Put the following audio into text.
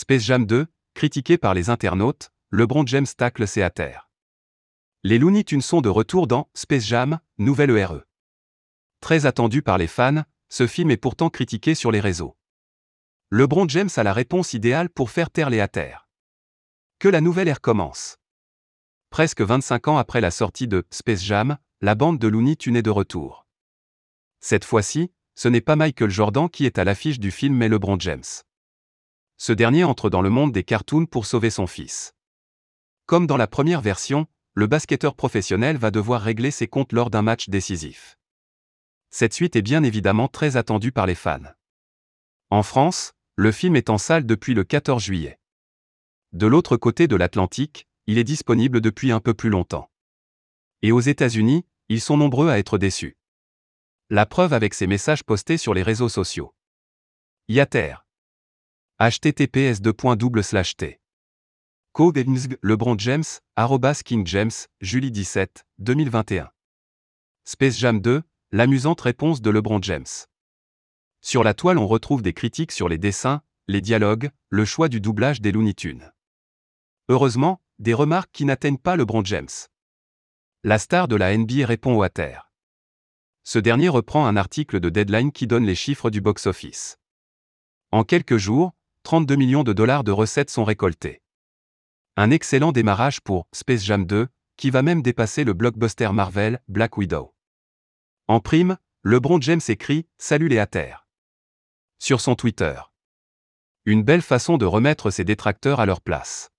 Space Jam 2, critiqué par les internautes, LeBron James tacle ses à terre. Les Looney Tunes sont de retour dans Space Jam, nouvelle ERE. Très attendu par les fans, ce film est pourtant critiqué sur les réseaux. LeBron James a la réponse idéale pour faire taire les à terre. Que la nouvelle ère commence. Presque 25 ans après la sortie de Space Jam, la bande de Looney Tunes est de retour. Cette fois-ci, ce n'est pas Michael Jordan qui est à l'affiche du film mais LeBron James. Ce dernier entre dans le monde des cartoons pour sauver son fils. Comme dans la première version, le basketteur professionnel va devoir régler ses comptes lors d'un match décisif. Cette suite est bien évidemment très attendue par les fans. En France, le film est en salle depuis le 14 juillet. De l'autre côté de l'Atlantique, il est disponible depuis un peu plus longtemps. Et aux États-Unis, ils sont nombreux à être déçus. La preuve avec ces messages postés sur les réseaux sociaux. Yater. Https t Code LeBron James, arrobas King James, Julie 17, 2021. Space Jam 2, l'amusante réponse de LeBron James. Sur la toile, on retrouve des critiques sur les dessins, les dialogues, le choix du doublage des Looney Tunes. Heureusement, des remarques qui n'atteignent pas LeBron James. La star de la NBA répond au terre. Ce dernier reprend un article de Deadline qui donne les chiffres du box-office. En quelques jours, 32 millions de dollars de recettes sont récoltés. Un excellent démarrage pour Space Jam 2, qui va même dépasser le blockbuster Marvel, Black Widow. En prime, LeBron James écrit Salut les terre sur son Twitter. Une belle façon de remettre ses détracteurs à leur place.